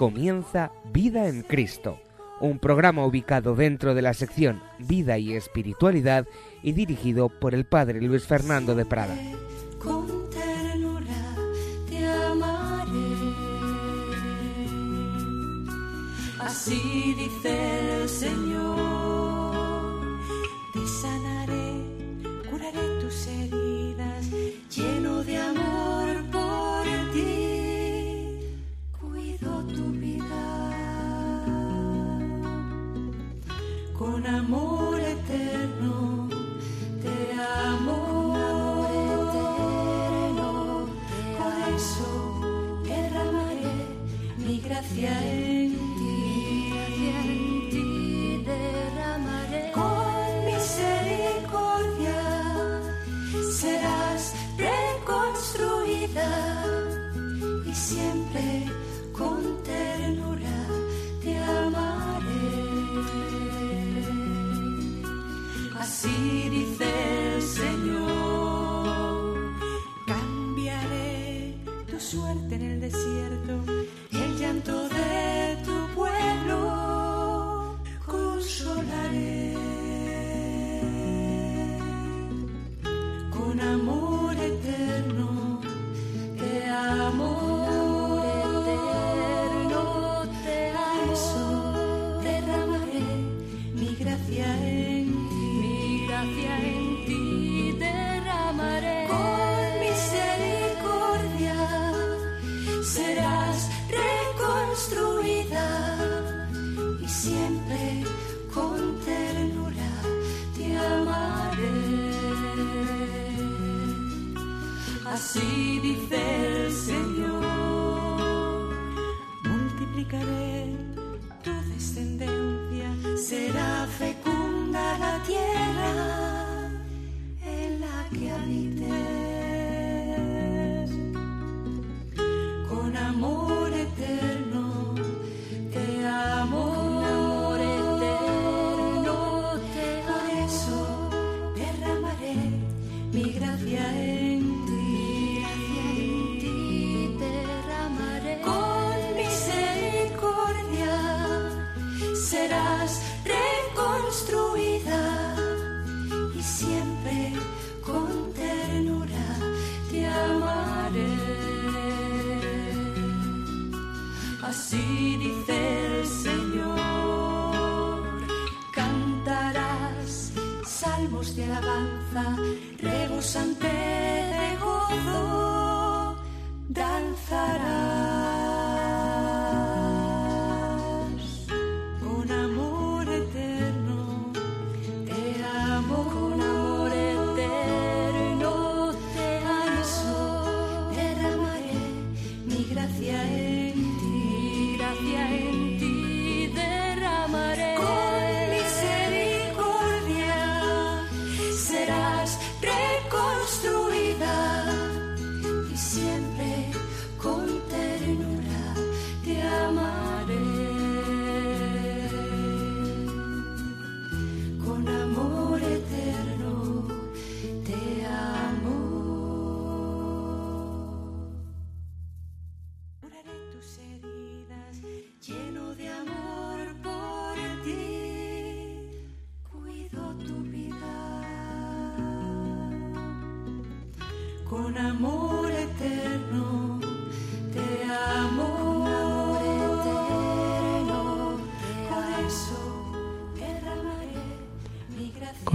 comienza Vida en Cristo, un programa ubicado dentro de la sección Vida y Espiritualidad y dirigido por el Padre Luis Fernando de Prada. Así dice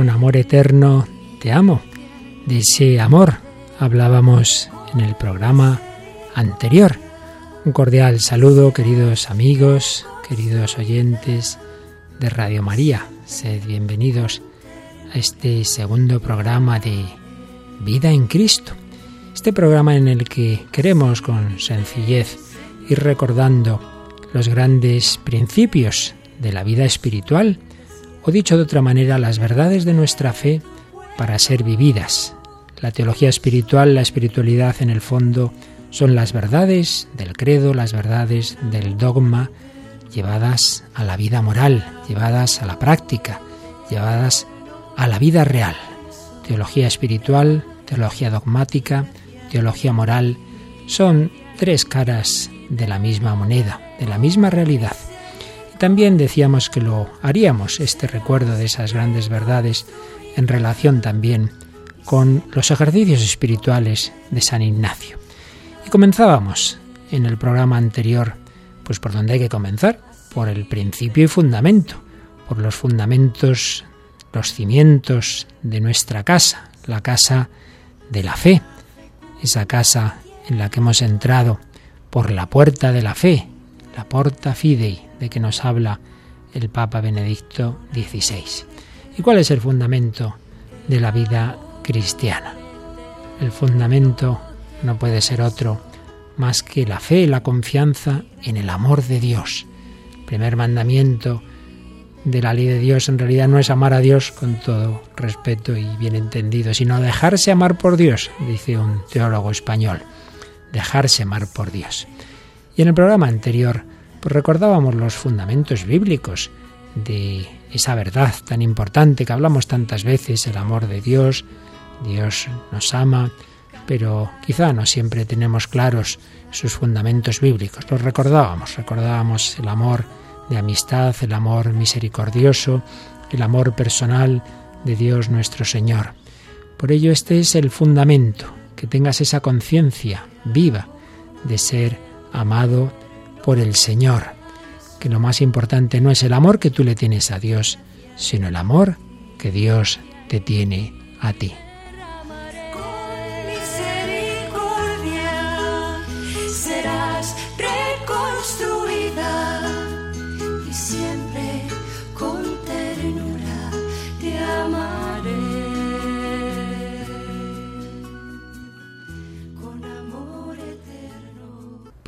Amor eterno te amo. De ese amor hablábamos en el programa anterior. Un cordial saludo, queridos amigos, queridos oyentes de Radio María. Sed bienvenidos a este segundo programa de Vida en Cristo. Este programa en el que queremos con sencillez ir recordando los grandes principios de la vida espiritual, o dicho de otra manera, las verdades de nuestra fe para ser vividas. La teología espiritual, la espiritualidad en el fondo, son las verdades del credo, las verdades del dogma, llevadas a la vida moral, llevadas a la práctica, llevadas a la vida real. Teología espiritual, teología dogmática, teología moral, son tres caras de la misma moneda. de la misma realidad. También decíamos que lo haríamos, este recuerdo de esas grandes verdades, en relación también con los ejercicios espirituales de San Ignacio. Y comenzábamos en el programa anterior, pues por donde hay que comenzar, por el principio y fundamento, por los fundamentos, los cimientos de nuestra casa, la casa de la fe, esa casa en la que hemos entrado por la puerta de la fe, la porta fidei, de que nos habla el Papa Benedicto XVI. ¿Y cuál es el fundamento de la vida cristiana? El fundamento no puede ser otro más que la fe, la confianza en el amor de Dios. El primer mandamiento de la ley de Dios en realidad no es amar a Dios con todo respeto y bien entendido, sino dejarse amar por Dios, dice un teólogo español, dejarse amar por Dios. Y en el programa anterior pues recordábamos los fundamentos bíblicos de esa verdad tan importante que hablamos tantas veces, el amor de Dios, Dios nos ama, pero quizá no siempre tenemos claros sus fundamentos bíblicos. Los recordábamos, recordábamos el amor de amistad, el amor misericordioso, el amor personal de Dios nuestro Señor. Por ello este es el fundamento, que tengas esa conciencia viva de ser amado por el Señor, que lo más importante no es el amor que tú le tienes a Dios, sino el amor que Dios te tiene a ti. Serás reconstruida y siempre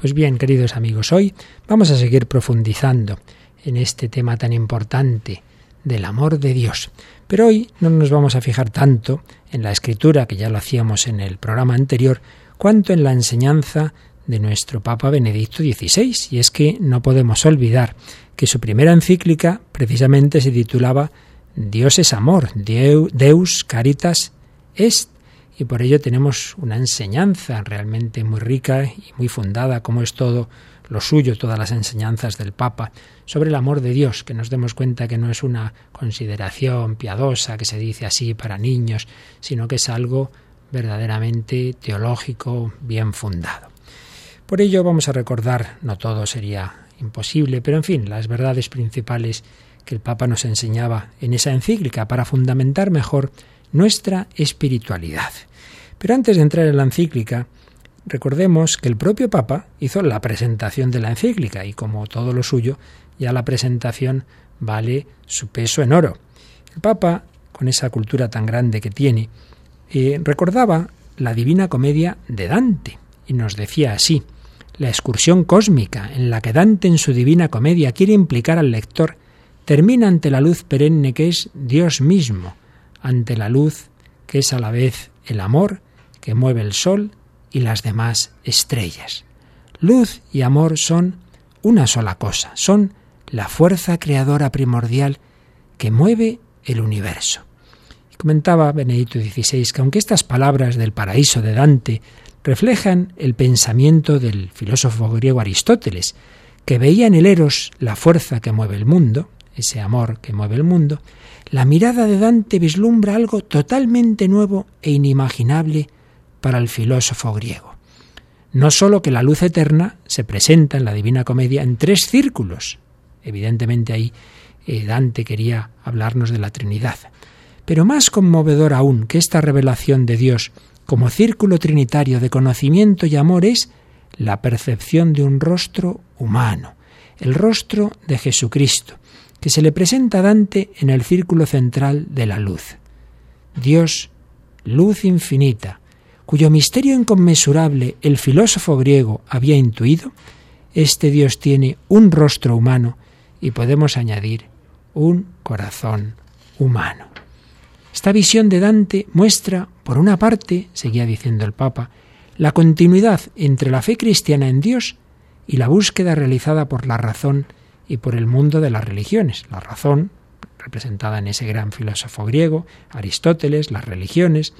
Pues bien, queridos amigos, hoy vamos a seguir profundizando en este tema tan importante del amor de Dios. Pero hoy no nos vamos a fijar tanto en la escritura, que ya lo hacíamos en el programa anterior, cuanto en la enseñanza de nuestro Papa Benedicto XVI. Y es que no podemos olvidar que su primera encíclica precisamente se titulaba Dios es amor, Deu- Deus Caritas Est. Y por ello tenemos una enseñanza realmente muy rica y muy fundada, como es todo lo suyo, todas las enseñanzas del Papa, sobre el amor de Dios, que nos demos cuenta que no es una consideración piadosa que se dice así para niños, sino que es algo verdaderamente teológico, bien fundado. Por ello vamos a recordar, no todo sería imposible, pero en fin, las verdades principales que el Papa nos enseñaba en esa encíclica para fundamentar mejor nuestra espiritualidad. Pero antes de entrar en la encíclica, recordemos que el propio Papa hizo la presentación de la encíclica y como todo lo suyo, ya la presentación vale su peso en oro. El Papa, con esa cultura tan grande que tiene, eh, recordaba la Divina Comedia de Dante y nos decía así, la excursión cósmica en la que Dante en su Divina Comedia quiere implicar al lector termina ante la luz perenne que es Dios mismo, ante la luz que es a la vez el amor que mueve el sol y las demás estrellas. Luz y amor son una sola cosa, son la fuerza creadora primordial que mueve el universo. Y comentaba Benedicto XVI que aunque estas palabras del paraíso de Dante reflejan el pensamiento del filósofo griego Aristóteles, que veía en el eros la fuerza que mueve el mundo, ese amor que mueve el mundo, la mirada de Dante vislumbra algo totalmente nuevo e inimaginable para el filósofo griego. No sólo que la luz eterna se presenta en la Divina Comedia en tres círculos, evidentemente ahí eh, Dante quería hablarnos de la Trinidad, pero más conmovedor aún que esta revelación de Dios como círculo trinitario de conocimiento y amor es la percepción de un rostro humano, el rostro de Jesucristo, que se le presenta a Dante en el círculo central de la luz. Dios, luz infinita, cuyo misterio inconmensurable el filósofo griego había intuido, este Dios tiene un rostro humano y podemos añadir un corazón humano. Esta visión de Dante muestra, por una parte, seguía diciendo el Papa, la continuidad entre la fe cristiana en Dios y la búsqueda realizada por la razón y por el mundo de las religiones. La razón, representada en ese gran filósofo griego, Aristóteles, las religiones,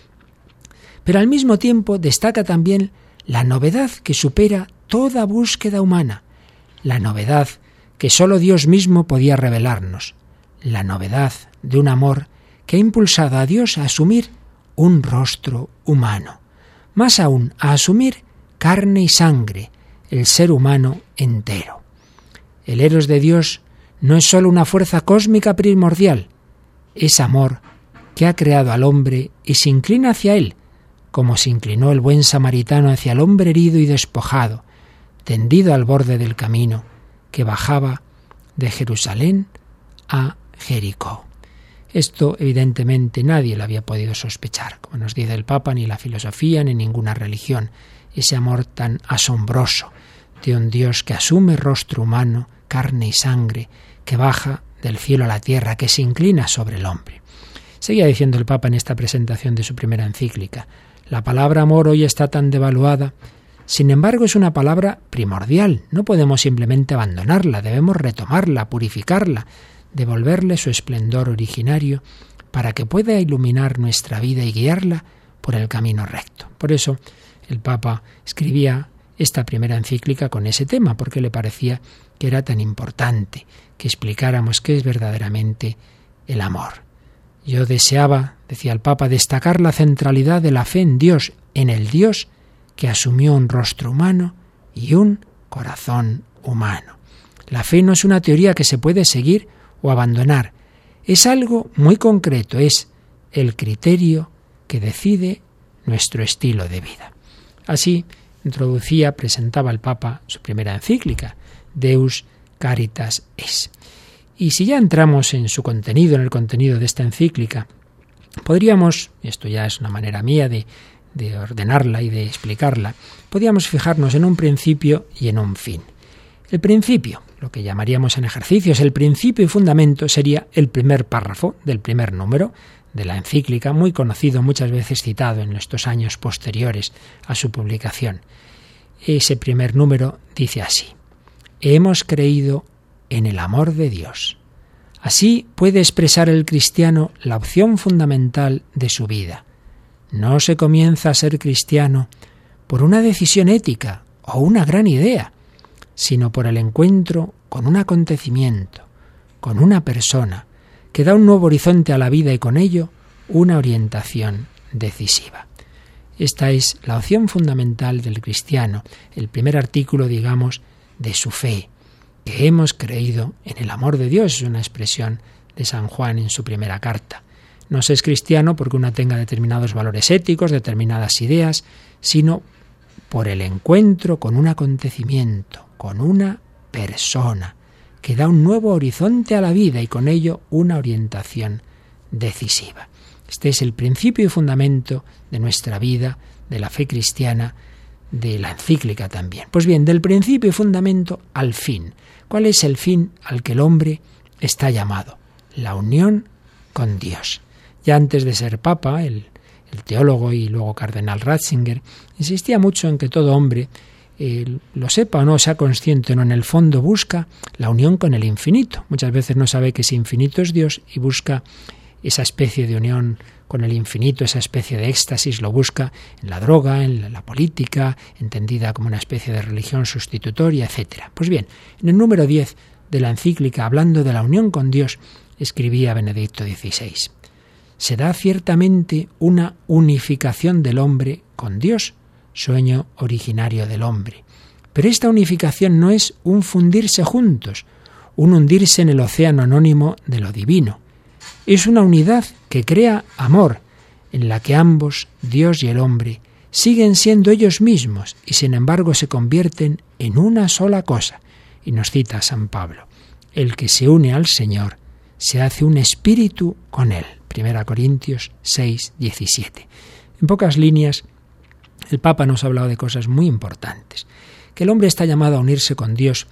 pero al mismo tiempo destaca también la novedad que supera toda búsqueda humana, la novedad que sólo Dios mismo podía revelarnos, la novedad de un amor que ha impulsado a Dios a asumir un rostro humano, más aún a asumir carne y sangre, el ser humano entero. El Eros de Dios no es sólo una fuerza cósmica primordial, es amor que ha creado al hombre y se inclina hacia él, como se inclinó el buen samaritano hacia el hombre herido y despojado, tendido al borde del camino, que bajaba de Jerusalén a Jericó. Esto evidentemente nadie lo había podido sospechar, como nos dice el Papa, ni la filosofía, ni ninguna religión, ese amor tan asombroso de un Dios que asume rostro humano, carne y sangre, que baja del cielo a la tierra, que se inclina sobre el hombre. Seguía diciendo el Papa en esta presentación de su primera encíclica, la palabra amor hoy está tan devaluada, sin embargo es una palabra primordial, no podemos simplemente abandonarla, debemos retomarla, purificarla, devolverle su esplendor originario para que pueda iluminar nuestra vida y guiarla por el camino recto. Por eso el Papa escribía esta primera encíclica con ese tema, porque le parecía que era tan importante que explicáramos qué es verdaderamente el amor. Yo deseaba, decía el Papa, destacar la centralidad de la fe en Dios, en el Dios que asumió un rostro humano y un corazón humano. La fe no es una teoría que se puede seguir o abandonar, es algo muy concreto, es el criterio que decide nuestro estilo de vida. Así introducía, presentaba el Papa su primera encíclica, Deus Caritas Es. Y si ya entramos en su contenido, en el contenido de esta encíclica, podríamos, esto ya es una manera mía de, de ordenarla y de explicarla, podríamos fijarnos en un principio y en un fin. El principio, lo que llamaríamos en ejercicios, el principio y fundamento sería el primer párrafo del primer número de la encíclica, muy conocido, muchas veces citado en estos años posteriores a su publicación. Ese primer número dice así, hemos creído en el amor de Dios. Así puede expresar el cristiano la opción fundamental de su vida. No se comienza a ser cristiano por una decisión ética o una gran idea, sino por el encuentro con un acontecimiento, con una persona, que da un nuevo horizonte a la vida y con ello una orientación decisiva. Esta es la opción fundamental del cristiano, el primer artículo, digamos, de su fe, que hemos creído en el amor de Dios, es una expresión de San Juan en su primera carta. No se es cristiano porque uno tenga determinados valores éticos, determinadas ideas, sino por el encuentro con un acontecimiento, con una persona, que da un nuevo horizonte a la vida y con ello una orientación decisiva. Este es el principio y fundamento de nuestra vida, de la fe cristiana, de la encíclica también. Pues bien, del principio y fundamento al fin. ¿Cuál es el fin al que el hombre está llamado? La unión con Dios. Ya antes de ser papa, el, el teólogo y luego cardenal Ratzinger insistía mucho en que todo hombre lo sepa o no, sea consciente o no, en el fondo busca la unión con el infinito. Muchas veces no sabe que ese infinito es Dios y busca esa especie de unión con el infinito, esa especie de éxtasis, lo busca en la droga, en la política, entendida como una especie de religión sustitutoria, etc. Pues bien, en el número 10 de la encíclica, hablando de la unión con Dios, escribía Benedicto XVI. Se da ciertamente una unificación del hombre con Dios, sueño originario del hombre. Pero esta unificación no es un fundirse juntos, un hundirse en el océano anónimo de lo divino. Es una unidad que crea amor, en la que ambos, Dios y el hombre, siguen siendo ellos mismos y sin embargo se convierten en una sola cosa. Y nos cita San Pablo, el que se une al Señor se hace un espíritu con él. 1 Corintios 6, 17. En pocas líneas, el Papa nos ha hablado de cosas muy importantes, que el hombre está llamado a unirse con Dios,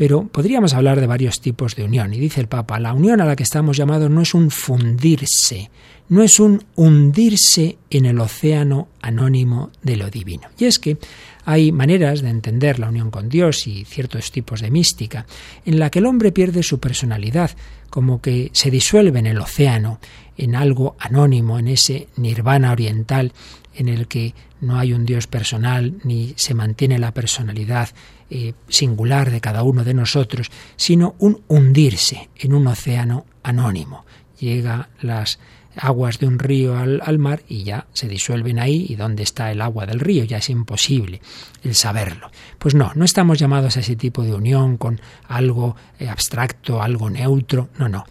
pero podríamos hablar de varios tipos de unión. Y dice el Papa, la unión a la que estamos llamados no es un fundirse, no es un hundirse en el océano anónimo de lo divino. Y es que hay maneras de entender la unión con Dios y ciertos tipos de mística en la que el hombre pierde su personalidad, como que se disuelve en el océano, en algo anónimo, en ese nirvana oriental en el que no hay un Dios personal ni se mantiene la personalidad eh, singular de cada uno de nosotros, sino un hundirse en un océano anónimo. Llega las aguas de un río al, al, mar y ya se disuelven ahí y dónde está el agua del río, ya es imposible el saberlo. Pues no, no estamos llamados a ese tipo de unión con algo eh, abstracto, algo neutro, no, no.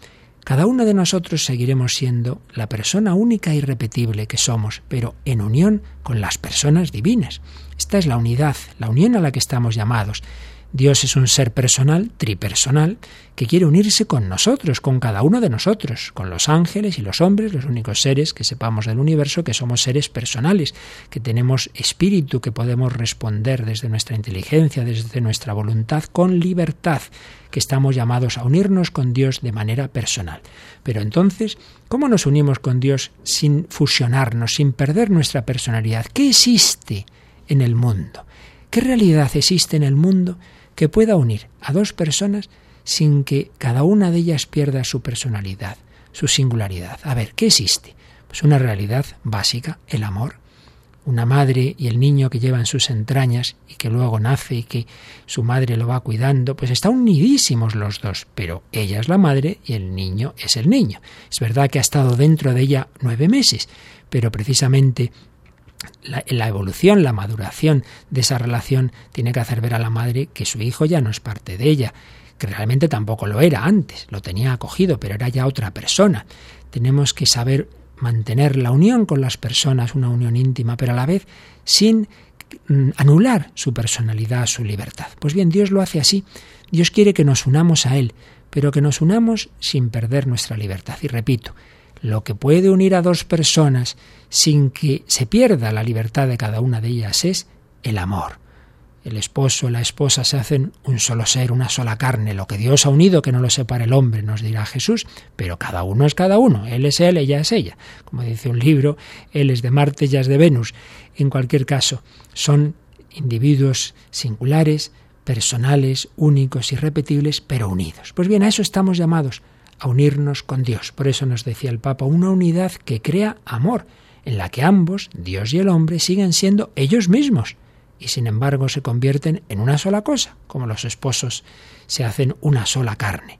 Cada uno de nosotros seguiremos siendo la persona única e irrepetible que somos, pero en unión con las personas divinas. Esta es la unidad, la unión a la que estamos llamados. Dios es un ser personal, tripersonal, que quiere unirse con nosotros, con cada uno de nosotros, con los ángeles y los hombres, los únicos seres que sepamos del universo, que somos seres personales, que tenemos espíritu, que podemos responder desde nuestra inteligencia, desde nuestra voluntad, con libertad, que estamos llamados a unirnos con Dios de manera personal. Pero entonces, ¿cómo nos unimos con Dios sin fusionarnos, sin perder nuestra personalidad? ¿Qué existe en el mundo? ¿Qué realidad existe en el mundo que pueda unir a dos personas sin que cada una de ellas pierda su personalidad, su singularidad. A ver, ¿qué existe? Pues una realidad básica, el amor. Una madre y el niño que lleva en sus entrañas y que luego nace y que su madre lo va cuidando, pues están unidísimos los dos, pero ella es la madre y el niño es el niño. Es verdad que ha estado dentro de ella nueve meses, pero precisamente la, la, evolución, la maduración de esa relación tiene que hacer ver a la madre que su hijo ya no es parte de ella, que realmente tampoco lo era antes, lo tenía acogido, pero era ya otra persona. Tenemos que saber mantener la unión con las personas, una unión íntima, pero a la vez sin mm, anular su personalidad, su libertad. Pues bien, Dios lo hace así. Dios quiere que nos unamos a Él, pero que nos unamos sin perder nuestra libertad. Y repito, lo que puede unir a dos personas sin que se pierda la libertad de cada una de ellas es el amor. El esposo, la esposa se hacen un solo ser, una sola carne. Lo que Dios ha unido, que no lo separe el hombre, nos dirá Jesús, pero cada uno es cada uno. Él es él, ella es ella. Como dice un libro, él es de Marte, ella es de Venus. En cualquier caso, son individuos singulares, personales, únicos, irrepetibles, pero unidos. Pues bien, a eso estamos llamados, a unirnos con Dios. Por eso nos decía el Papa, una unidad que crea amor, en la que ambos, Dios y el hombre, siguen siendo ellos mismos y sin embargo se convierten en una sola cosa, como los esposos se hacen una sola carne.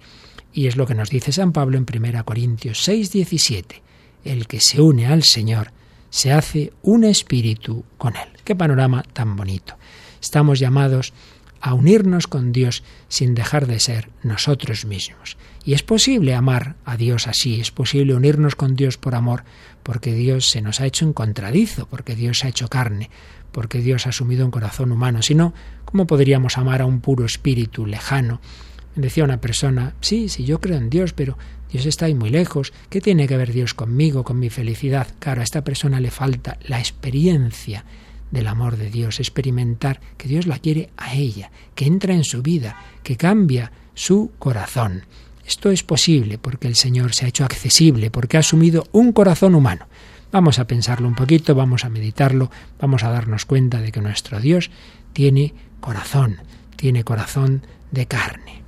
Y es lo que nos dice San Pablo en 1 Corintios 6, 17. El que se une al Señor se hace un espíritu con Él. Qué panorama tan bonito. Estamos llamados a unirnos con Dios sin dejar de ser nosotros mismos. Y es posible amar a Dios así, es posible unirnos con Dios por amor, porque Dios se nos ha hecho un contradizo, porque Dios ha hecho carne, porque Dios ha asumido un corazón humano. Si no, ¿cómo podríamos amar a un puro espíritu lejano? Decía una persona, sí, sí, yo creo en Dios, pero Dios está ahí muy lejos. ¿Qué tiene que ver Dios conmigo, con mi felicidad? Claro, a esta persona le falta la experiencia del amor de Dios, experimentar que Dios la quiere a ella, que entra en su vida, que cambia su corazón. Esto es posible porque el Señor se ha hecho accesible, porque ha asumido un corazón humano. Vamos a pensarlo un poquito, vamos a meditarlo, vamos a darnos cuenta de que nuestro Dios tiene corazón, tiene corazón de carne.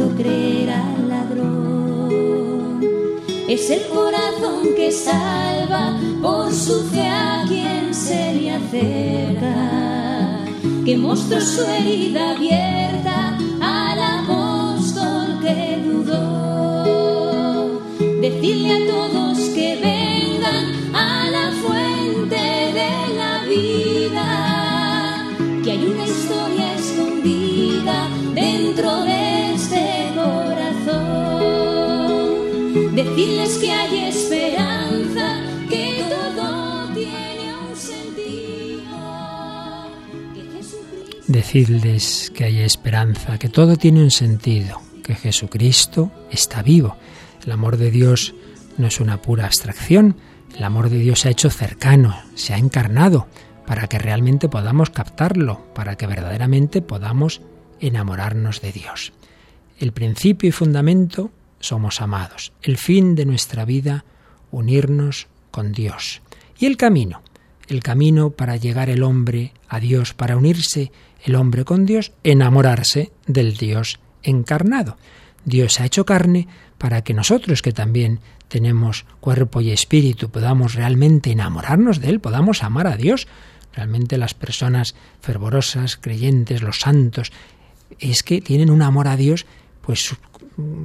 Hizo creer al ladrón. Es el corazón que salva por su fe a quien se le acerca, que mostró su herida abierta al apóstol que dudó. Decirle a todos Decirles que hay esperanza, que todo tiene un sentido, que. Decidles que hay esperanza, que todo tiene un sentido, que Jesucristo está vivo. El amor de Dios no es una pura abstracción, el amor de Dios se ha hecho cercano, se ha encarnado, para que realmente podamos captarlo, para que verdaderamente podamos enamorarnos de Dios. El principio y fundamento somos amados, el fin de nuestra vida unirnos con Dios. Y el camino, el camino para llegar el hombre a Dios, para unirse el hombre con Dios, enamorarse del Dios encarnado. Dios ha hecho carne para que nosotros que también tenemos cuerpo y espíritu podamos realmente enamorarnos de Él, podamos amar a Dios. Realmente las personas fervorosas, creyentes, los santos, es que tienen un amor a Dios pues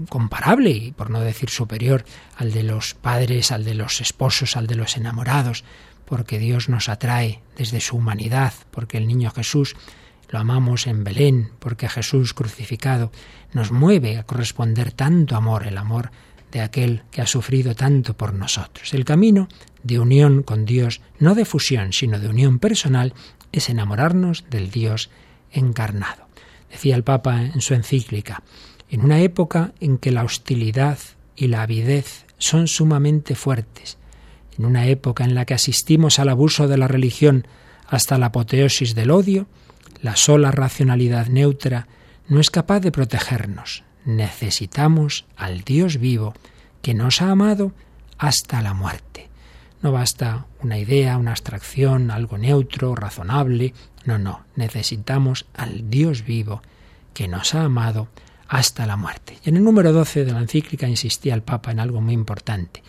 comparable y por no decir superior al de los padres, al de los esposos, al de los enamorados, porque Dios nos atrae desde su humanidad, porque el niño Jesús lo amamos en Belén, porque Jesús crucificado nos mueve a corresponder tanto amor, el amor de aquel que ha sufrido tanto por nosotros. El camino de unión con Dios, no de fusión, sino de unión personal, es enamorarnos del Dios encarnado. Decía el Papa en su encíclica, en una época en que la hostilidad y la avidez son sumamente fuertes, en una época en la que asistimos al abuso de la religión hasta la apoteosis del odio, la sola racionalidad neutra no es capaz de protegernos. Necesitamos al Dios vivo que nos ha amado hasta la muerte. No basta una idea, una abstracción, algo neutro, razonable. No, no. Necesitamos al Dios vivo que nos ha amado hasta la muerte. Y en el número 12 de la encíclica insistía el Papa en algo muy importante.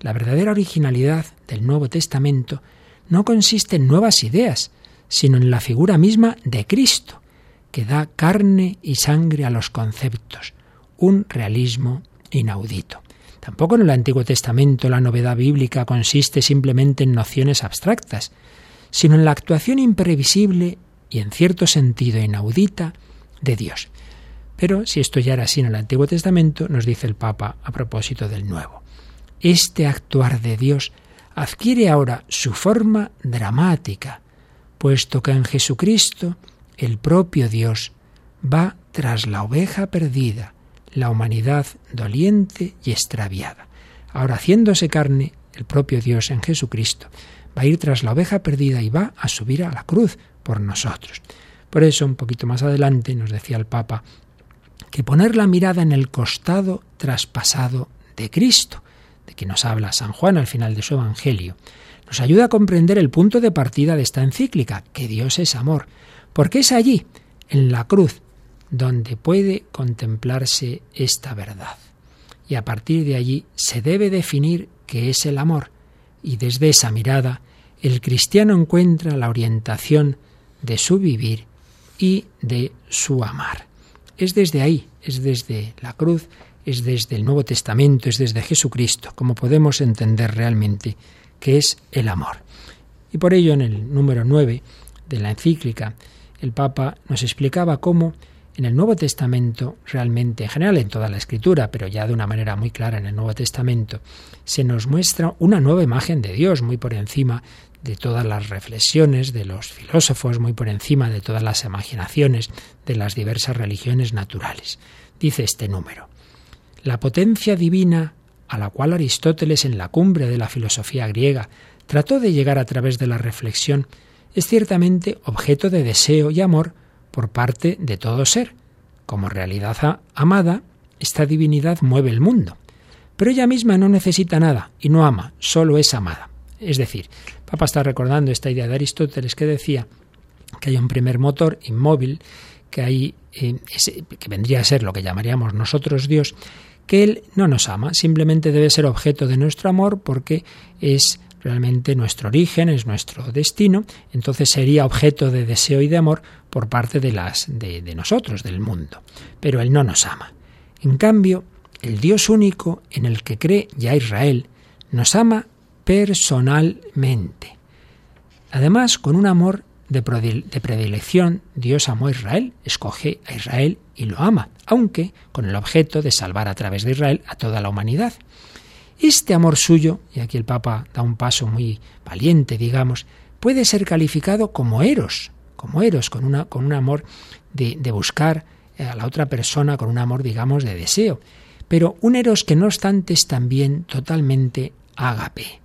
La verdadera originalidad del Nuevo Testamento no consiste en nuevas ideas, sino en la figura misma de Cristo, que da carne y sangre a los conceptos, un realismo inaudito. Tampoco en el Antiguo Testamento la novedad bíblica consiste simplemente en nociones abstractas, sino en la actuación imprevisible y en cierto sentido inaudita de Dios. Pero si esto ya era así en el Antiguo Testamento, nos dice el Papa a propósito del Nuevo. Este actuar de Dios adquiere ahora su forma dramática, puesto que en Jesucristo el propio Dios va tras la oveja perdida, la humanidad doliente y extraviada. Ahora, haciéndose carne, el propio Dios en Jesucristo va a ir tras la oveja perdida y va a subir a la cruz por nosotros. Por eso, un poquito más adelante, nos decía el Papa, que poner la mirada en el costado traspasado de Cristo, de que nos habla San Juan al final de su Evangelio, nos ayuda a comprender el punto de partida de esta encíclica, que Dios es amor, porque es allí, en la cruz, donde puede contemplarse esta verdad. Y a partir de allí se debe definir qué es el amor, y desde esa mirada el cristiano encuentra la orientación de su vivir y de su amar. Es desde ahí, es desde la cruz, es desde el Nuevo Testamento, es desde Jesucristo, como podemos entender realmente qué es el amor. Y por ello en el número 9 de la encíclica, el Papa nos explicaba cómo en el Nuevo Testamento, realmente en general en toda la Escritura, pero ya de una manera muy clara en el Nuevo Testamento, se nos muestra una nueva imagen de Dios muy por encima de todas las reflexiones de los filósofos, muy por encima de todas las imaginaciones de las diversas religiones naturales. Dice este número, la potencia divina a la cual Aristóteles en la cumbre de la filosofía griega trató de llegar a través de la reflexión, es ciertamente objeto de deseo y amor por parte de todo ser. Como realidad amada, esta divinidad mueve el mundo. Pero ella misma no necesita nada y no ama, solo es amada. Es decir, Papa está recordando esta idea de Aristóteles que decía que hay un primer motor inmóvil, que, hay, eh, que vendría a ser lo que llamaríamos nosotros Dios, que Él no nos ama, simplemente debe ser objeto de nuestro amor porque es realmente nuestro origen, es nuestro destino, entonces sería objeto de deseo y de amor por parte de, las, de, de nosotros, del mundo. Pero Él no nos ama. En cambio, el Dios único en el que cree ya Israel nos ama personalmente. Además, con un amor de predilección, Dios amó a Israel, escoge a Israel y lo ama, aunque con el objeto de salvar a través de Israel a toda la humanidad. Este amor suyo, y aquí el Papa da un paso muy valiente, digamos, puede ser calificado como eros, como eros, con, una, con un amor de, de buscar a la otra persona, con un amor, digamos, de deseo. Pero un eros que no obstante es también totalmente ágape.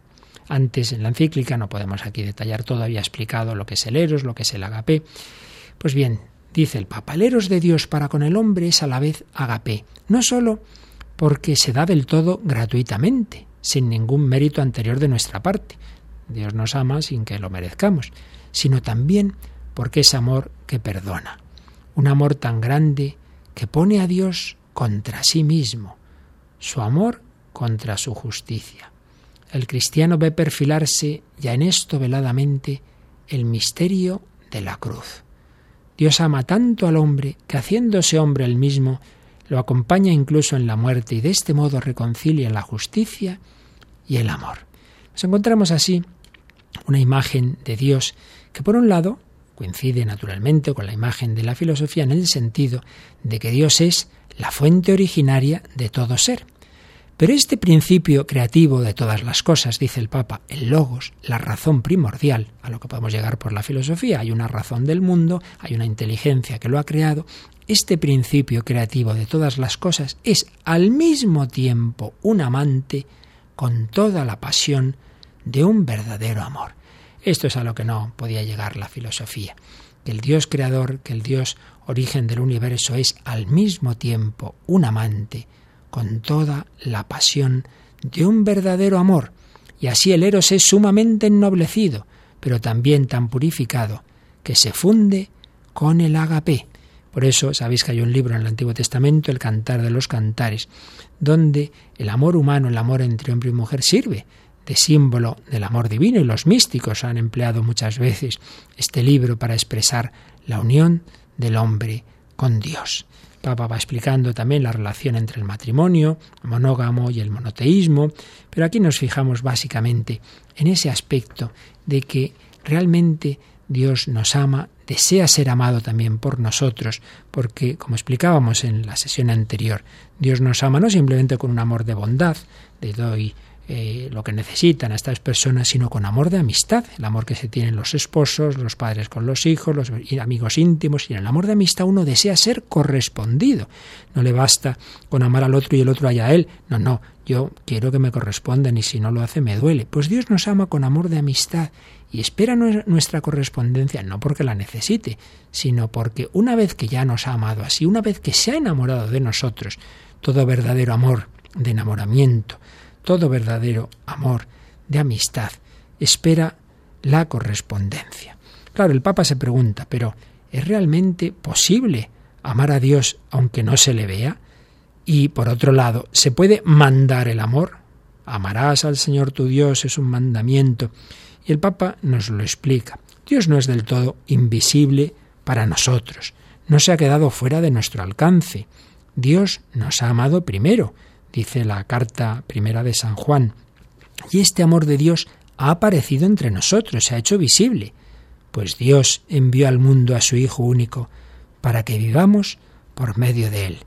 Antes en la encíclica, no podemos aquí detallar todo, había explicado lo que es el eros, lo que es el agape. Pues bien, dice el Papa, el eros de Dios para con el hombre es a la vez agape, no sólo porque se da del todo gratuitamente, sin ningún mérito anterior de nuestra parte. Dios nos ama sin que lo merezcamos, sino también porque es amor que perdona. Un amor tan grande que pone a Dios contra sí mismo, su amor contra su justicia el cristiano ve perfilarse ya en esto veladamente el misterio de la cruz. Dios ama tanto al hombre que haciéndose hombre él mismo, lo acompaña incluso en la muerte y de este modo reconcilia la justicia y el amor. Nos encontramos así una imagen de Dios que por un lado coincide naturalmente con la imagen de la filosofía en el sentido de que Dios es la fuente originaria de todo ser. Pero este principio creativo de todas las cosas, dice el Papa, el logos, la razón primordial, a lo que podemos llegar por la filosofía, hay una razón del mundo, hay una inteligencia que lo ha creado, este principio creativo de todas las cosas es al mismo tiempo un amante con toda la pasión de un verdadero amor. Esto es a lo que no podía llegar la filosofía, que el Dios creador, que el Dios origen del universo es al mismo tiempo un amante, con toda la pasión de un verdadero amor, y así el eros es sumamente ennoblecido, pero también tan purificado, que se funde con el agape. Por eso sabéis que hay un libro en el Antiguo Testamento, el Cantar de los Cantares, donde el amor humano, el amor entre hombre y mujer, sirve de símbolo del amor divino y los místicos han empleado muchas veces este libro para expresar la unión del hombre con Dios. Papa va explicando también la relación entre el matrimonio monógamo y el monoteísmo, pero aquí nos fijamos básicamente en ese aspecto de que realmente Dios nos ama, desea ser amado también por nosotros, porque, como explicábamos en la sesión anterior, Dios nos ama no simplemente con un amor de bondad, de doy eh, lo que necesitan a estas personas, sino con amor de amistad, el amor que se tienen los esposos, los padres con los hijos, los amigos íntimos, y en el amor de amistad uno desea ser correspondido. No le basta con amar al otro y el otro haya a él. No, no, yo quiero que me correspondan y si no lo hace me duele. Pues Dios nos ama con amor de amistad y espera nuestra correspondencia no porque la necesite, sino porque una vez que ya nos ha amado así, una vez que se ha enamorado de nosotros, todo verdadero amor de enamoramiento, todo verdadero amor de amistad espera la correspondencia. Claro, el Papa se pregunta, pero ¿es realmente posible amar a Dios aunque no se le vea? Y por otro lado, ¿se puede mandar el amor? Amarás al Señor tu Dios es un mandamiento. Y el Papa nos lo explica. Dios no es del todo invisible para nosotros, no se ha quedado fuera de nuestro alcance. Dios nos ha amado primero, dice la carta primera de San Juan. Y este amor de Dios ha aparecido entre nosotros, se ha hecho visible, pues Dios envió al mundo a su Hijo único para que vivamos por medio de Él.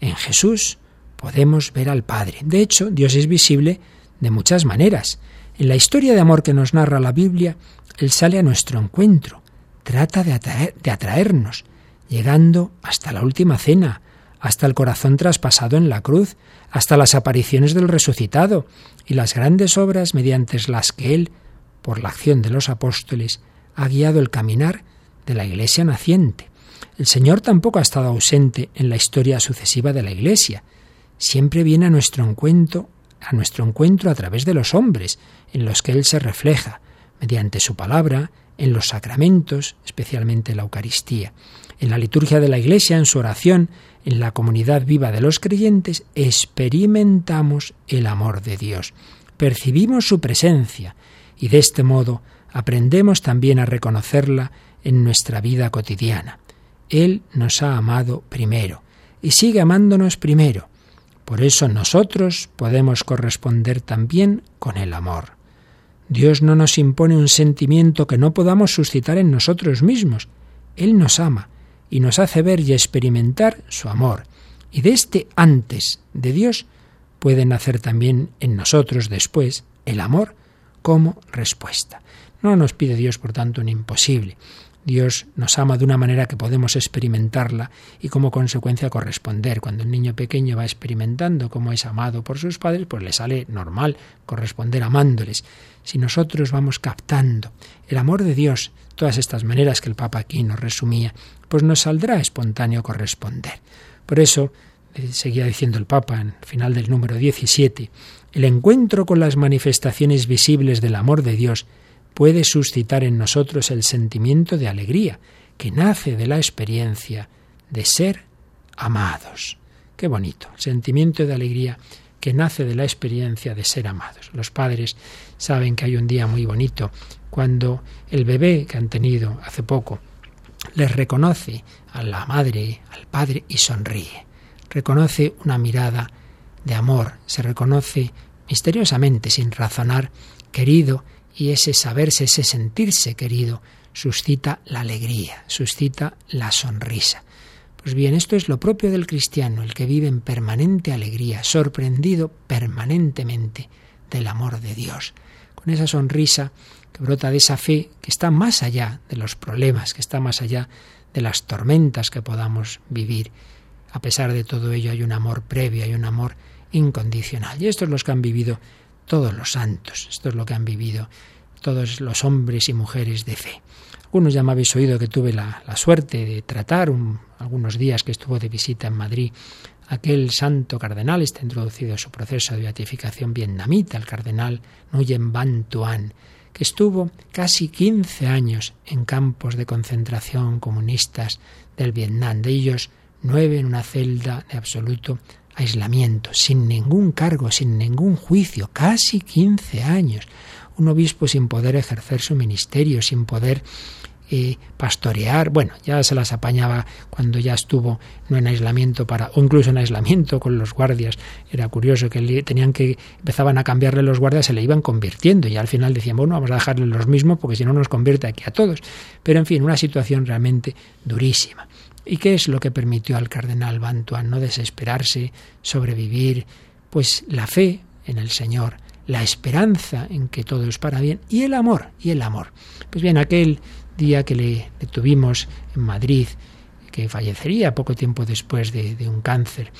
En Jesús podemos ver al Padre. De hecho, Dios es visible de muchas maneras. En la historia de amor que nos narra la Biblia, Él sale a nuestro encuentro, trata de, atraernos, llegando hasta la última cena, hasta el corazón traspasado en la cruz, hasta las apariciones del resucitado y las grandes obras mediante las que Él, por la acción de los apóstoles, ha guiado el caminar de la Iglesia naciente. El Señor tampoco ha estado ausente en la historia sucesiva de la Iglesia. Siempre viene a nuestro encuentro, a nuestro encuentro a través de los hombres, en los que Él se refleja, mediante su palabra, en los sacramentos, especialmente la Eucaristía. En la liturgia de la Iglesia, en su oración, en la comunidad viva de los creyentes, experimentamos el amor de Dios, percibimos su presencia y de este modo aprendemos también a reconocerla en nuestra vida cotidiana. Él nos ha amado primero y sigue amándonos primero. Por eso nosotros podemos corresponder también con el amor. Dios no nos impone un sentimiento que no podamos suscitar en nosotros mismos. Él nos ama y nos hace ver y experimentar su amor. Y de este antes de Dios puede nacer también en nosotros después el amor como respuesta. No nos pide Dios, por tanto, un imposible. Dios nos ama de una manera que podemos experimentarla y como consecuencia corresponder. Cuando el niño pequeño va experimentando cómo es amado por sus padres, pues le sale normal corresponder amándoles. Si nosotros vamos captando el amor de Dios, todas estas maneras que el Papa aquí nos resumía, pues nos saldrá espontáneo corresponder. Por eso, eh, seguía diciendo el Papa en el final del número 17, el encuentro con las manifestaciones visibles del amor de Dios puede suscitar en nosotros el sentimiento de alegría que nace de la experiencia de ser amados. Qué bonito, sentimiento de alegría que nace de la experiencia de ser amados. Los padres saben que hay un día muy bonito cuando el bebé que han tenido hace poco les reconoce a la madre, al padre y sonríe. Reconoce una mirada de amor, se reconoce misteriosamente, sin razonar, querido y ese saberse, ese sentirse querido, suscita la alegría, suscita la sonrisa. Pues bien, esto es lo propio del cristiano, el que vive en permanente alegría, sorprendido permanentemente del amor de Dios, con esa sonrisa que brota de esa fe que está más allá de los problemas, que está más allá de las tormentas que podamos vivir. A pesar de todo ello hay un amor previo, hay un amor incondicional. Y esto es lo que han vivido todos los santos. Esto es lo que han vivido todos los hombres y mujeres de fe. Algunos ya me habéis oído que tuve la, suerte de tratar algunos días que estuvo de visita en Madrid aquel santo cardenal, está introducido en su proceso de beatificación vietnamita, el cardenal Nguyen Van Tuan, que estuvo casi 15 años en campos de concentración comunistas del Vietnam, de ellos nueve en una celda de absoluto aislamiento, sin ningún cargo, sin ningún juicio, casi 15 años. Un obispo sin poder ejercer su ministerio, sin poder eh, pastorear. Bueno, ya se las apañaba cuando ya estuvo no en aislamiento para, o incluso en aislamiento con los guardias. Era curioso que tenían que, empezaban a cambiarle los guardias, se le iban convirtiendo y al final decían, bueno, vamos a dejarle los mismos porque si no nos convierte aquí a todos. Pero en fin, una situación realmente durísima. ¿Y qué es lo que permitió al cardenal Bantuan no desesperarse, sobrevivir? Pues la fe en el Señor, la esperanza en que todo es para bien y el amor, y el amor. Pues bien, aquel día que le, tuvimos en Madrid, que fallecería poco tiempo después de, un cáncer,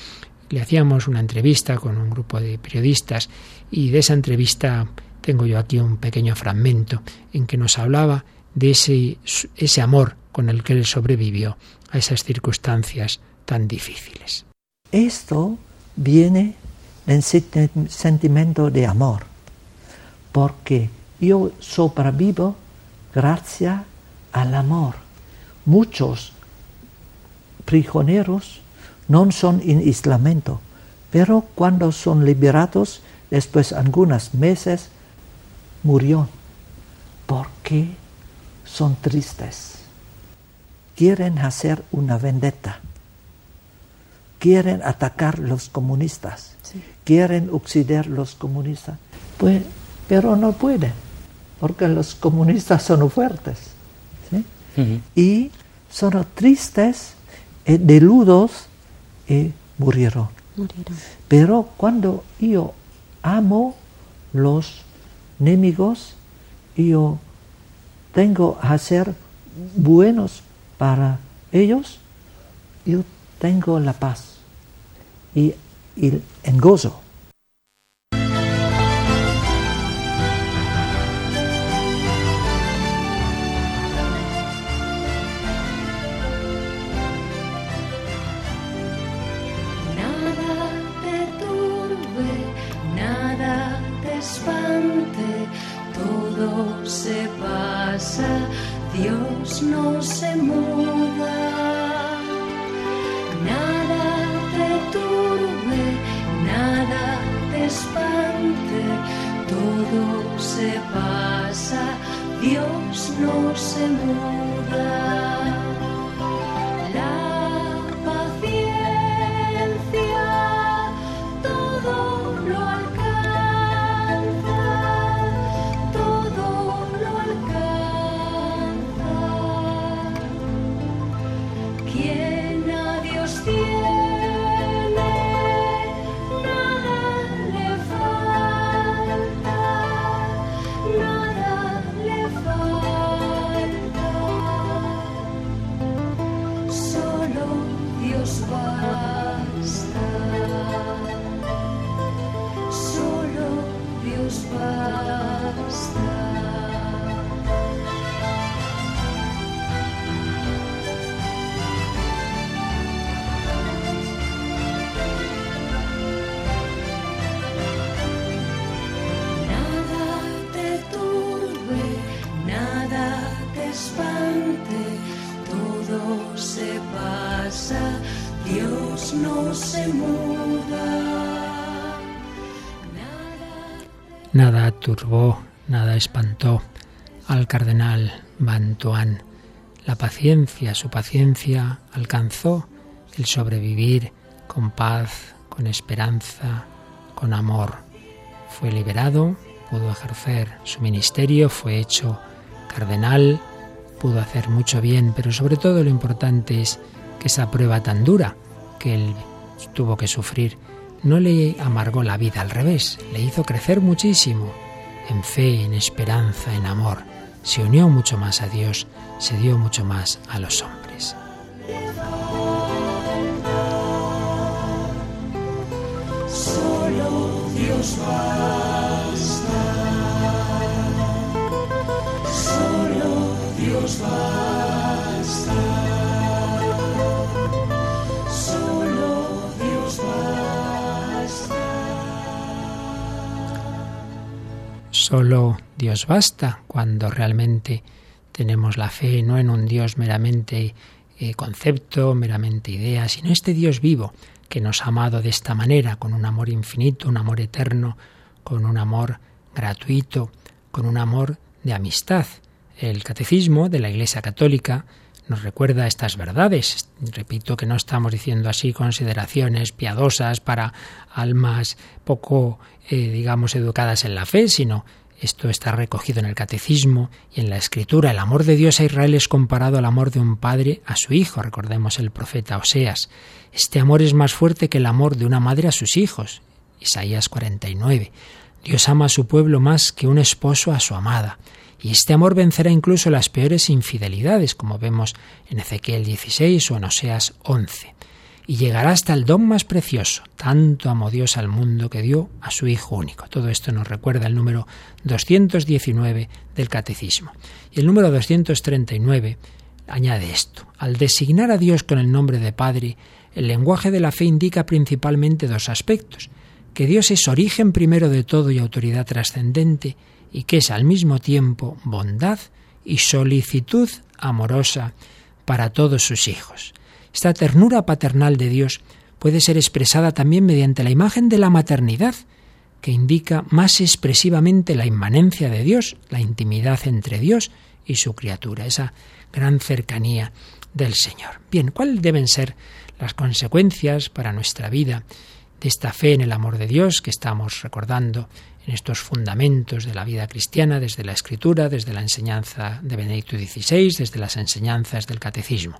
le hacíamos una entrevista con un grupo de periodistas y de esa entrevista tengo yo aquí un pequeño fragmento en que nos hablaba de ese, ese amor con el que él sobrevivió a esas circunstancias tan difíciles. Esto viene el sentimiento de amor, porque yo sobrevivo gracias al amor. Muchos prisioneros no son en aislamiento, pero cuando son liberados, después de algunos meses, murió porque son tristes. Quieren hacer una vendetta. Quieren atacar los comunistas. Quieren oxidar los comunistas. Pues, pero no pueden, porque los comunistas son fuertes. Y son tristes, eh, deludos y murieron. Pero cuando yo amo los enemigos, yo tengo a ser buenos para ellos, yo tengo la paz y, y en gozo. Nada espantó al cardenal Bantuán. La paciencia, su paciencia alcanzó el sobrevivir con paz, con esperanza, con amor. Fue liberado, pudo ejercer su ministerio, fue hecho cardenal, pudo hacer mucho bien, pero sobre todo lo importante es que esa prueba tan dura que él tuvo que sufrir no le amargó la vida, al revés, le hizo crecer muchísimo, en fe, en esperanza, en amor. Se unió mucho más a Dios, se dio mucho más a los hombres. Solo Dios. Solo Dios. Solo Dios basta cuando realmente tenemos la fe no en un Dios meramente eh, concepto, meramente idea, sino este Dios vivo que nos ha amado de esta manera, con un amor infinito, un amor eterno, con un amor gratuito, con un amor de amistad. El catecismo de la Iglesia Católica nos recuerda estas verdades. Repito que no estamos diciendo así consideraciones piadosas para almas poco, eh, digamos, educadas en la fe, sino esto está recogido en el catecismo y en la escritura. El amor de Dios a Israel es comparado al amor de un padre a su hijo, recordemos el profeta Oseas. Este amor es más fuerte que el amor de una madre a sus hijos. Isaías 49. Dios ama a su pueblo más que un esposo a su amada. Y este amor vencerá incluso las peores infidelidades, como vemos en Ezequiel 16 o en Oseas 11. Y llegará hasta el don más precioso. Tanto amó Dios al mundo que dio a su Hijo único. Todo esto nos recuerda el número 219 del Catecismo. Y el número 239 añade esto. Al designar a Dios con el nombre de Padre, el lenguaje de la fe indica principalmente dos aspectos que Dios es origen primero de todo y autoridad trascendente, y que es al mismo tiempo bondad y solicitud amorosa para todos sus hijos. Esta ternura paternal de Dios puede ser expresada también mediante la imagen de la maternidad, que indica más expresivamente la inmanencia de Dios, la intimidad entre Dios y su criatura, esa gran cercanía del Señor. Bien, ¿cuáles deben ser las consecuencias para nuestra vida de esta fe en el amor de Dios que estamos recordando en estos fundamentos de la vida cristiana, desde la escritura, desde la enseñanza de Benedicto XVI, desde las enseñanzas del catecismo.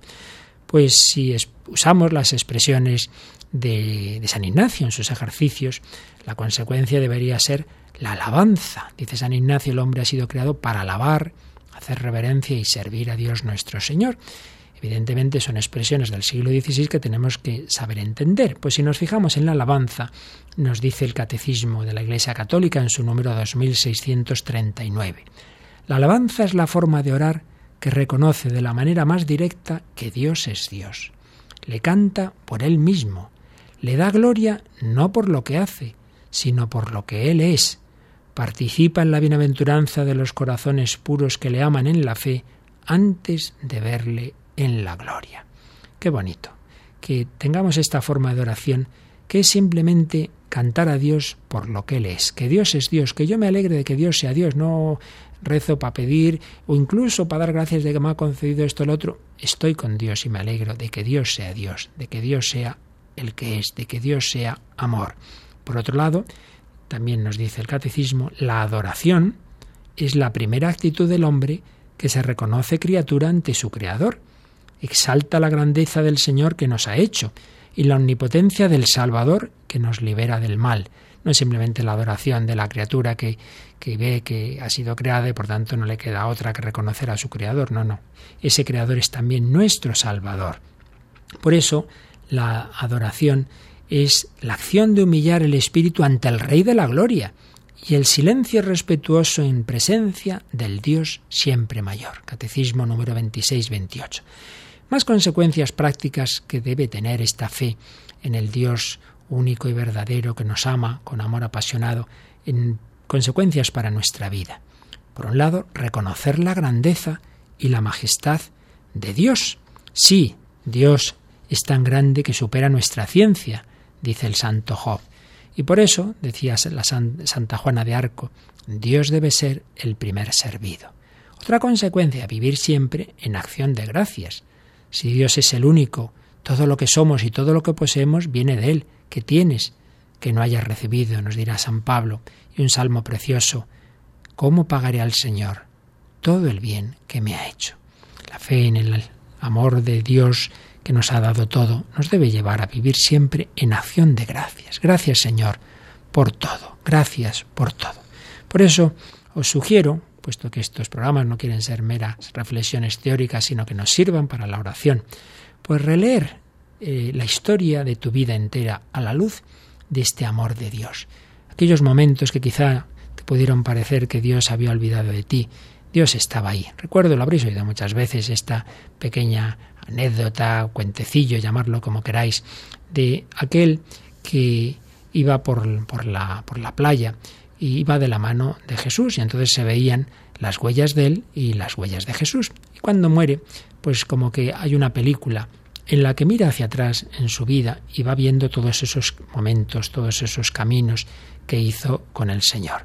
Pues si usamos las expresiones de, de San Ignacio en sus ejercicios, la consecuencia debería ser la alabanza. Dice San Ignacio, el hombre ha sido creado para alabar, hacer reverencia y servir a Dios nuestro Señor. Evidentemente son expresiones del siglo XVI que tenemos que saber entender. Pues si nos fijamos en la alabanza, nos dice el Catecismo de la Iglesia Católica en su número 2639. La alabanza es la forma de orar que reconoce de la manera más directa que Dios es Dios. Le canta por Él mismo. Le da gloria no por lo que hace, sino por lo que Él es. Participa en la bienaventuranza de los corazones puros que le aman en la fe antes de verle en la gloria. Qué bonito. Que tengamos esta forma de oración que es simplemente cantar a Dios por lo que Él es, que Dios es Dios, que yo me alegre de que Dios sea Dios, no rezo para pedir o incluso para dar gracias de que me ha concedido esto o lo otro, estoy con Dios y me alegro de que Dios sea Dios, de que Dios sea el que es, de que Dios sea amor. Por otro lado, también nos dice el catecismo, la adoración es la primera actitud del hombre que se reconoce criatura ante su Creador exalta la grandeza del Señor que nos ha hecho y la omnipotencia del Salvador que nos libera del mal. No es simplemente la adoración de la criatura que, que ve que ha sido creada y por tanto no le queda otra que reconocer a su Creador. No, no. Ese Creador es también nuestro Salvador. Por eso la adoración es la acción de humillar el espíritu ante el Rey de la Gloria y el silencio respetuoso en presencia del Dios siempre mayor. Catecismo número 26-28 más consecuencias prácticas que debe tener esta fe en el Dios único y verdadero que nos ama con amor apasionado, en consecuencias para nuestra vida. Por un lado, reconocer la grandeza y la majestad de Dios. Sí, Dios es tan grande que supera nuestra ciencia, dice el santo Job. Y por eso, decía la Santa Juana de Arco, Dios debe ser el primer servido. Otra consecuencia, vivir siempre en acción de gracias. Si Dios es el único, todo lo que somos y todo lo que poseemos viene de Él. ¿Qué tienes que no hayas recibido? Nos dirá San Pablo. Y un salmo precioso. ¿Cómo pagaré al Señor todo el bien que me ha hecho? La fe en el amor de Dios que nos ha dado todo nos debe llevar a vivir siempre en acción de gracias. Gracias Señor por todo. Gracias por todo. Por eso os sugiero puesto que estos programas no quieren ser meras reflexiones teóricas, sino que nos sirvan para la oración, pues releer eh, la historia de tu vida entera a la luz de este amor de Dios. Aquellos momentos que quizá te pudieron parecer que Dios había olvidado de ti, Dios estaba ahí. Recuerdo, lo habréis oído muchas veces, esta pequeña anécdota, cuentecillo, llamarlo como queráis, de aquel que iba por, por, la, por la playa y iba de la mano de Jesús y entonces se veían las huellas de él y las huellas de Jesús. Y cuando muere, pues como que hay una película en la que mira hacia atrás en su vida y va viendo todos esos momentos, todos esos caminos que hizo con el Señor.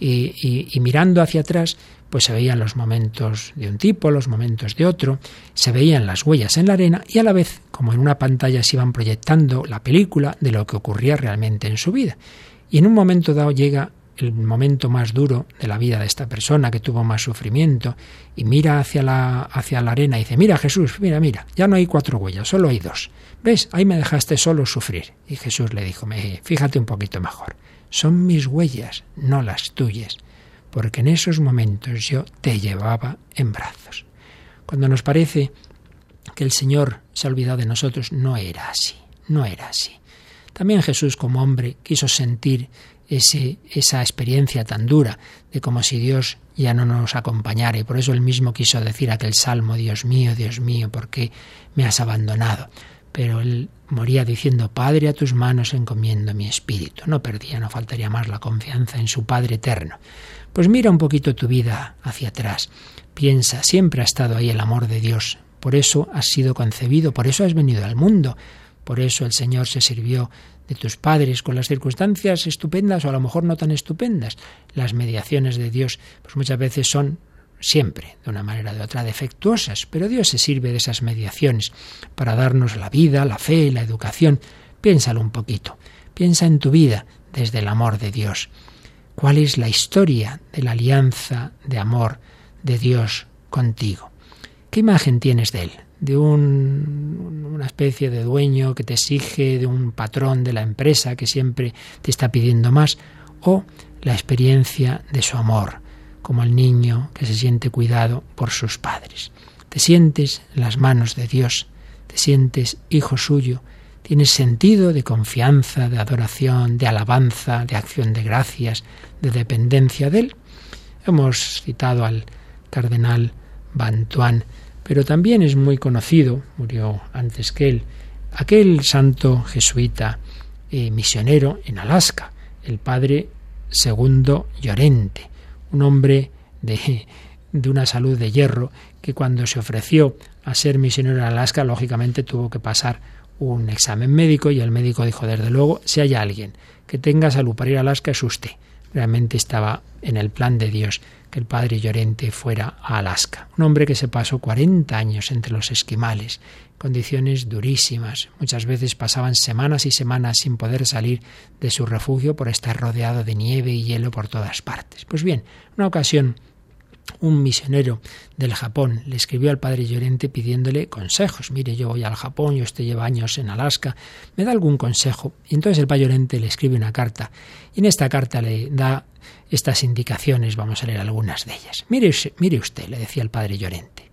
Y, y, mirando hacia atrás, pues se veían los momentos de un tipo, los momentos de otro, se veían las huellas en la arena y a la vez, como en una pantalla, se iban proyectando la película de lo que ocurría realmente en su vida. Y en un momento dado llega el momento más duro de la vida de esta persona que tuvo más sufrimiento y mira hacia la, hacia la arena y dice, mira Jesús, mira, mira, ya no hay cuatro huellas, solo hay dos. ¿Ves? Ahí me dejaste solo sufrir. Y Jesús le dijo, fíjate un poquito mejor, son mis huellas, no las tuyas, porque en esos momentos yo te llevaba en brazos. Cuando nos parece que el Señor se ha olvidado de nosotros, no era así, no era así. También Jesús como hombre quiso sentir ese, esa experiencia tan dura de como si Dios ya no nos acompañara y por eso él mismo quiso decir aquel salmo, Dios mío, Dios mío, ¿por qué me has abandonado? pero él moría diciendo, Padre, a tus manos encomiendo mi espíritu. No perdía, no faltaría más la confianza en su Padre eterno. Pues mira un poquito tu vida hacia atrás. Piensa, siempre ha estado ahí el amor de Dios. Por eso has sido concebido, por eso has venido al mundo. Por eso el Señor se sirvió de tus padres con las circunstancias estupendas o a lo mejor no tan estupendas. Las mediaciones de Dios pues muchas veces son siempre, de una manera o de otra, defectuosas, pero Dios se sirve de esas mediaciones para darnos la vida, la fe, la educación. Piénsalo un poquito. Piensa en tu vida desde el amor de Dios. ¿Cuál es la historia de la alianza de amor de Dios contigo? ¿Qué imagen tienes de Él? ¿De un, una especie de dueño que te exige, de un patrón de la empresa que siempre te está pidiendo más? ¿O la experiencia de su amor? como el niño que se siente cuidado por sus padres. Te sientes en las manos de Dios, te sientes hijo suyo, tienes sentido de confianza, de adoración, de alabanza, de acción de gracias, de dependencia de Él. Hemos citado al cardenal Bantuán, pero también es muy conocido, murió antes que él, aquel santo jesuita eh, misionero en Alaska, el padre segundo Llorente, un hombre de, de una salud de hierro que cuando se ofreció a ser misionero en Alaska, lógicamente tuvo que pasar un examen médico y el médico dijo, desde luego, si hay alguien que tenga salud para ir a Alaska es usted. Realmente estaba en el plan de Dios que el padre Llorente fuera a Alaska. Un hombre que se pasó 40 años entre los esquimales, condiciones durísimas. Muchas veces pasaban semanas y semanas sin poder salir de su refugio por estar rodeado de nieve y hielo por todas partes. Pues bien, una ocasión un misionero del Japón le escribió al padre Llorente pidiéndole consejos. Mire, yo voy al Japón, yo usted lleva años en Alaska, ¿me da algún consejo? Y entonces el padre Llorente le escribe una carta y en esta carta le da estas indicaciones, vamos a leer algunas de ellas. Mire, mire usted, le decía el padre Llorente,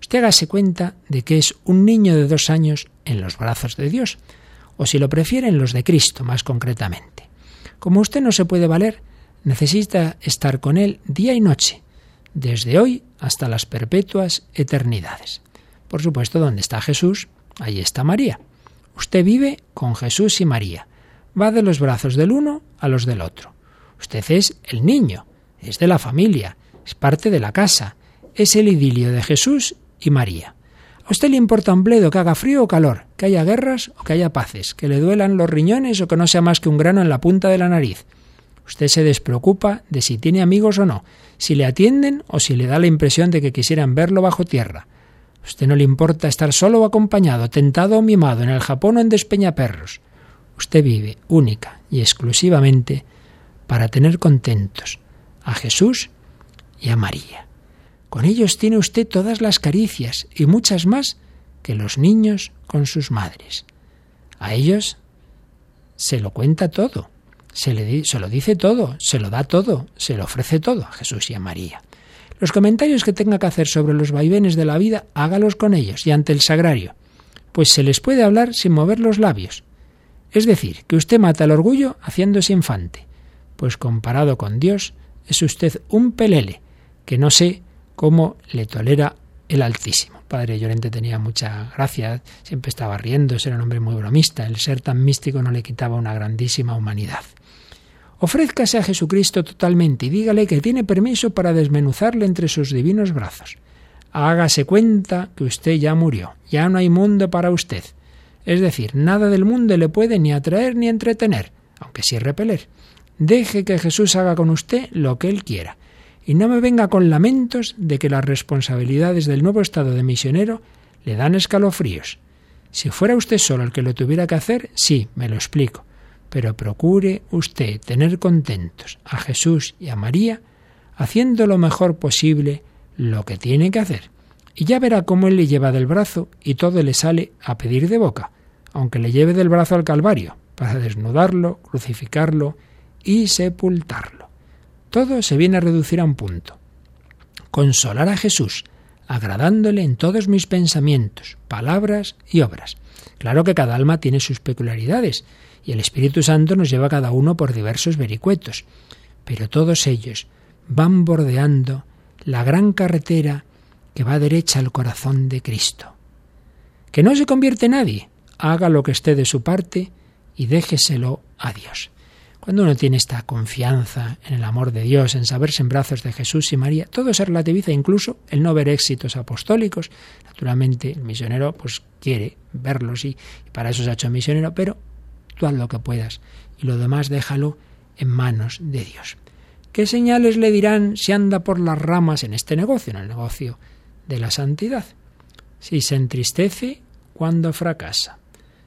usted hágase cuenta de que es un niño de dos años en los brazos de Dios, o si lo prefiere en los de Cristo más concretamente. Como usted no se puede valer, necesita estar con Él día y noche, desde hoy hasta las perpetuas eternidades. Por supuesto, donde está Jesús, allí está María. Usted vive con Jesús y María. Va de los brazos del uno a los del otro. Usted es el niño, es de la familia, es parte de la casa, es el idilio de Jesús y María. ¿A usted le importa un bledo que haga frío o calor, que haya guerras o que haya paces, que le duelan los riñones o que no sea más que un grano en la punta de la nariz? Usted se despreocupa de si tiene amigos o no, si le atienden o si le da la impresión de que quisieran verlo bajo tierra. A usted no le importa estar solo o acompañado, tentado o mimado, en el Japón o en Despeñaperros. Usted vive única y exclusivamente para tener contentos a Jesús y a María. Con ellos tiene usted todas las caricias y muchas más que los niños con sus madres. A ellos se lo cuenta todo, se, se lo dice todo, se lo da todo, se lo ofrece todo a Jesús y a María. Los comentarios que tenga que hacer sobre los vaivenes de la vida, hágalos con ellos y ante el sagrario, pues se les puede hablar sin mover los labios. Es decir, que usted mata el orgullo haciéndose infante, pues comparado con Dios es usted un pelele, que no sé cómo le tolera el Altísimo. Padre Llorente tenía mucha gracia, siempre estaba riendo, era un hombre muy bromista, el ser tan místico no le quitaba una grandísima humanidad. Ofrézcase a Jesucristo totalmente y dígale que tiene permiso para desmenuzarle entre sus divinos brazos. Hágase cuenta que usted ya murió, ya no hay mundo para usted. Es decir, nada del mundo le puede ni atraer ni entretener, aunque sí repeler. Deje que Jesús haga con usted lo que él quiera y no me venga con lamentos de que las responsabilidades del nuevo estado de misionero le dan escalofríos. Si fuera usted solo el que lo tuviera que hacer, sí, me lo explico. Pero procure usted tener contentos a Jesús y a María, haciendo lo mejor posible lo que tiene que hacer. Y ya verá cómo Él le lleva del brazo y todo le sale a pedir de boca, aunque le lleve del brazo al Calvario, para desnudarlo, crucificarlo y sepultarlo. Todo se viene a reducir a un punto. Consolar a Jesús, agradándole en todos mis pensamientos, palabras y obras. Claro que cada alma tiene sus peculiaridades, y el Espíritu Santo nos lleva a cada uno por diversos vericuetos, pero todos ellos van bordeando la gran carretera que va derecha al corazón de Cristo. ¿Que no se convierte nadie? haga lo que esté de su parte y déjeselo a Dios. Cuando uno tiene esta confianza en el amor de Dios, en saberse en brazos de Jesús y María, todo se relativiza, incluso el no ver éxitos apostólicos. Naturalmente, el misionero pues quiere verlos y, y para eso se ha hecho misionero, pero tú haz lo que puedas y lo demás déjalo en manos de Dios. ¿Qué señales le dirán si anda por las ramas en este negocio, en el negocio de la santidad? Si se entristece cuando fracasa,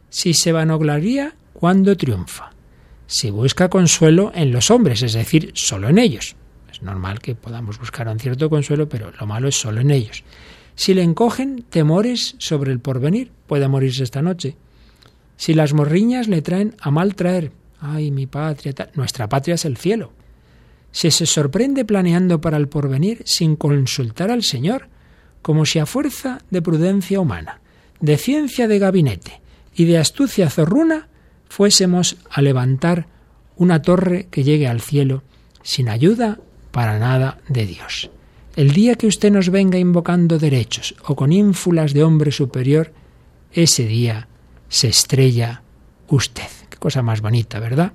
si se vanagloria cuando triunfa, si busca consuelo en los hombres, es decir, solo en ellos. Es normal que podamos buscar un cierto consuelo, pero lo malo es solo en ellos. Si le encogen temores sobre el porvenir, puede morirse esta noche. Si las morriñas le traen a mal traer, ay, mi patria, nuestra patria es el cielo. Si se sorprende planeando para el porvenir sin consultar al Señor, como si a fuerza de prudencia humana, de ciencia de gabinete y de astucia zorruna fuésemos a levantar una torre que llegue al cielo sin ayuda para nada de Dios. El día que usted nos venga invocando derechos o con ínfulas de hombre superior, ese día se estrella usted. Qué cosa más bonita, ¿verdad?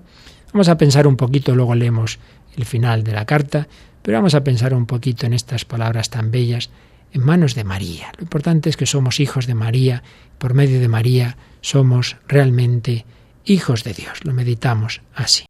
Vamos a pensar un poquito, luego leemos el final de la carta, pero vamos a pensar un poquito en estas palabras tan bellas en manos de María. Lo importante es que somos hijos de María, por medio de María somos realmente hijos de Dios. Lo meditamos así.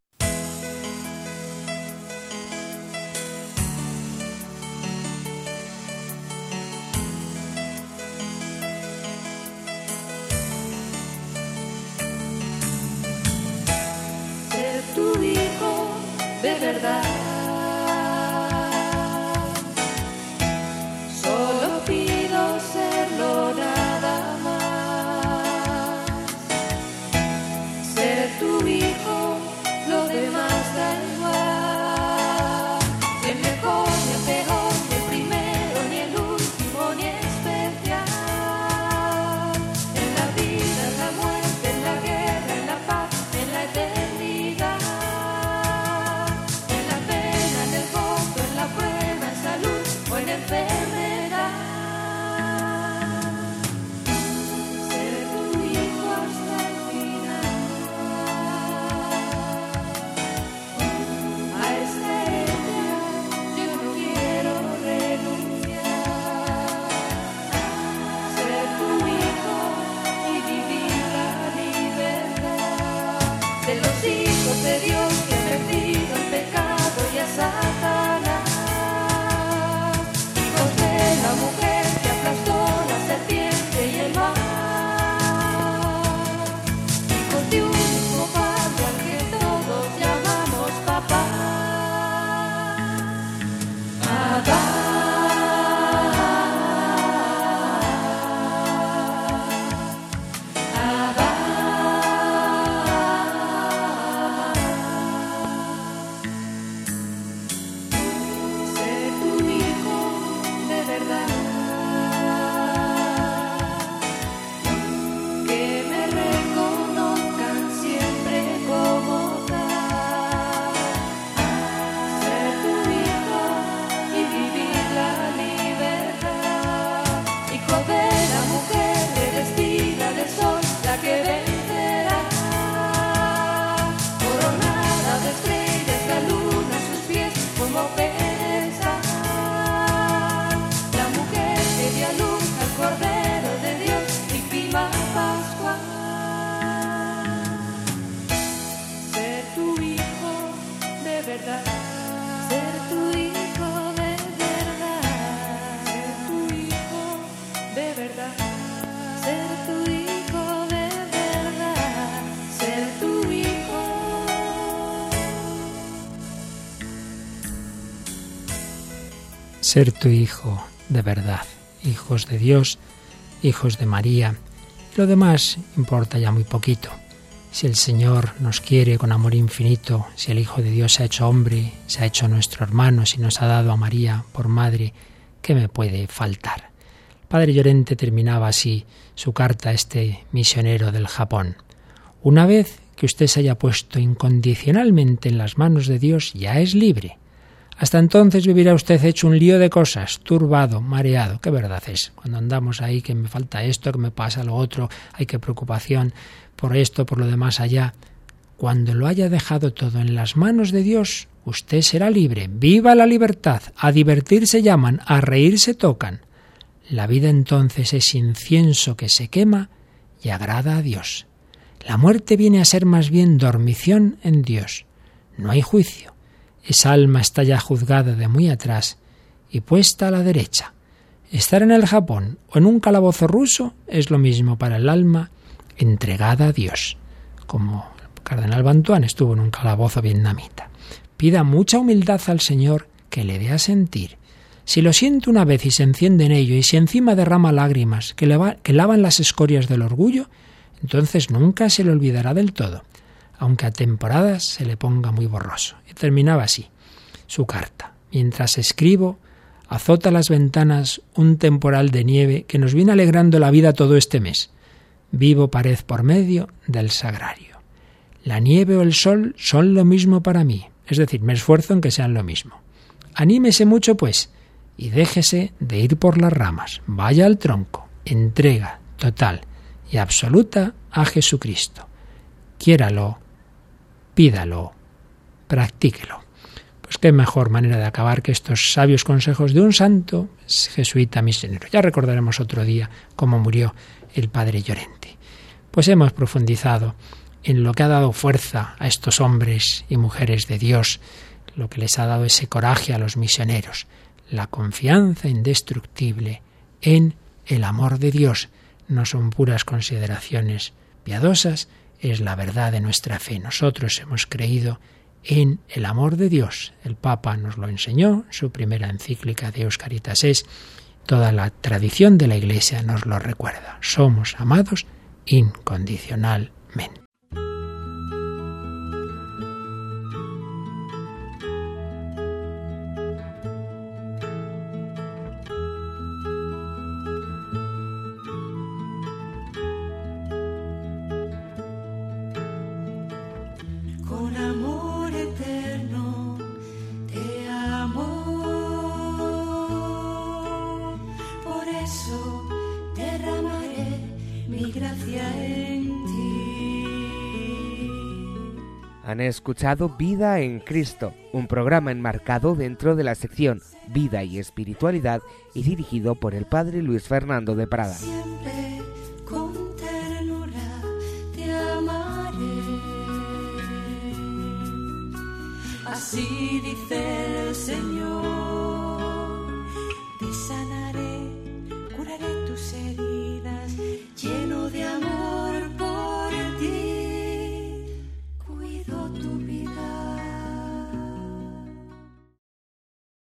Ser tu hijo de verdad, hijos de Dios, hijos de María. Y lo demás importa ya muy poquito. Si el Señor nos quiere con amor infinito, si el Hijo de Dios se ha hecho hombre, se ha hecho nuestro hermano, si nos ha dado a María por madre, ¿qué me puede faltar? El padre Llorente terminaba así su carta a este misionero del Japón. Una vez que usted se haya puesto incondicionalmente en las manos de Dios, ya es libre. Hasta entonces vivirá usted hecho un lío de cosas, turbado, mareado. ¿Qué verdad es? Cuando andamos ahí, que me falta esto, que me pasa lo otro, hay que preocupación por esto, por lo demás allá. Cuando lo haya dejado todo en las manos de Dios, usted será libre. ¡Viva la libertad! A divertirse llaman, a reírse tocan. La vida entonces es incienso que se quema y agrada a Dios. La muerte viene a ser más bien dormición en Dios. No hay juicio. Esa alma está ya juzgada de muy atrás y puesta a la derecha. Estar en el Japón o en un calabozo ruso es lo mismo para el alma entregada a Dios, como el cardenal Bantuan estuvo en un calabozo vietnamita. Pida mucha humildad al Señor que le dé a sentir. Si lo siente una vez y se enciende en ello, y si encima derrama lágrimas que, que lavan las escorias del orgullo, entonces nunca se le olvidará del todo aunque a temporadas se le ponga muy borroso. Y terminaba así su carta. Mientras escribo, azota las ventanas un temporal de nieve que nos viene alegrando la vida todo este mes. Vivo pared por medio del sagrario. La nieve o el sol son lo mismo para mí, es decir, me esfuerzo en que sean lo mismo. Anímese mucho, pues, y déjese de ir por las ramas. Vaya al tronco, entrega total y absoluta a Jesucristo. Quiéralo pídalo, practíquelo. Pues qué mejor manera de acabar que estos sabios consejos de un santo jesuita misionero. Ya recordaremos otro día cómo murió el padre Llorente. Pues hemos profundizado en lo que ha dado fuerza a estos hombres y mujeres de Dios, lo que les ha dado ese coraje a los misioneros, la confianza indestructible en el amor de Dios. No son puras consideraciones piadosas, es la verdad de nuestra fe. Nosotros hemos creído en el amor de Dios. El Papa nos lo enseñó, su primera encíclica de Caritas es, toda la tradición de la Iglesia nos lo recuerda. Somos amados incondicionalmente. Escuchado Vida en Cristo, un programa enmarcado dentro de la sección Vida y Espiritualidad y dirigido por el Padre Luis Fernando de Prada.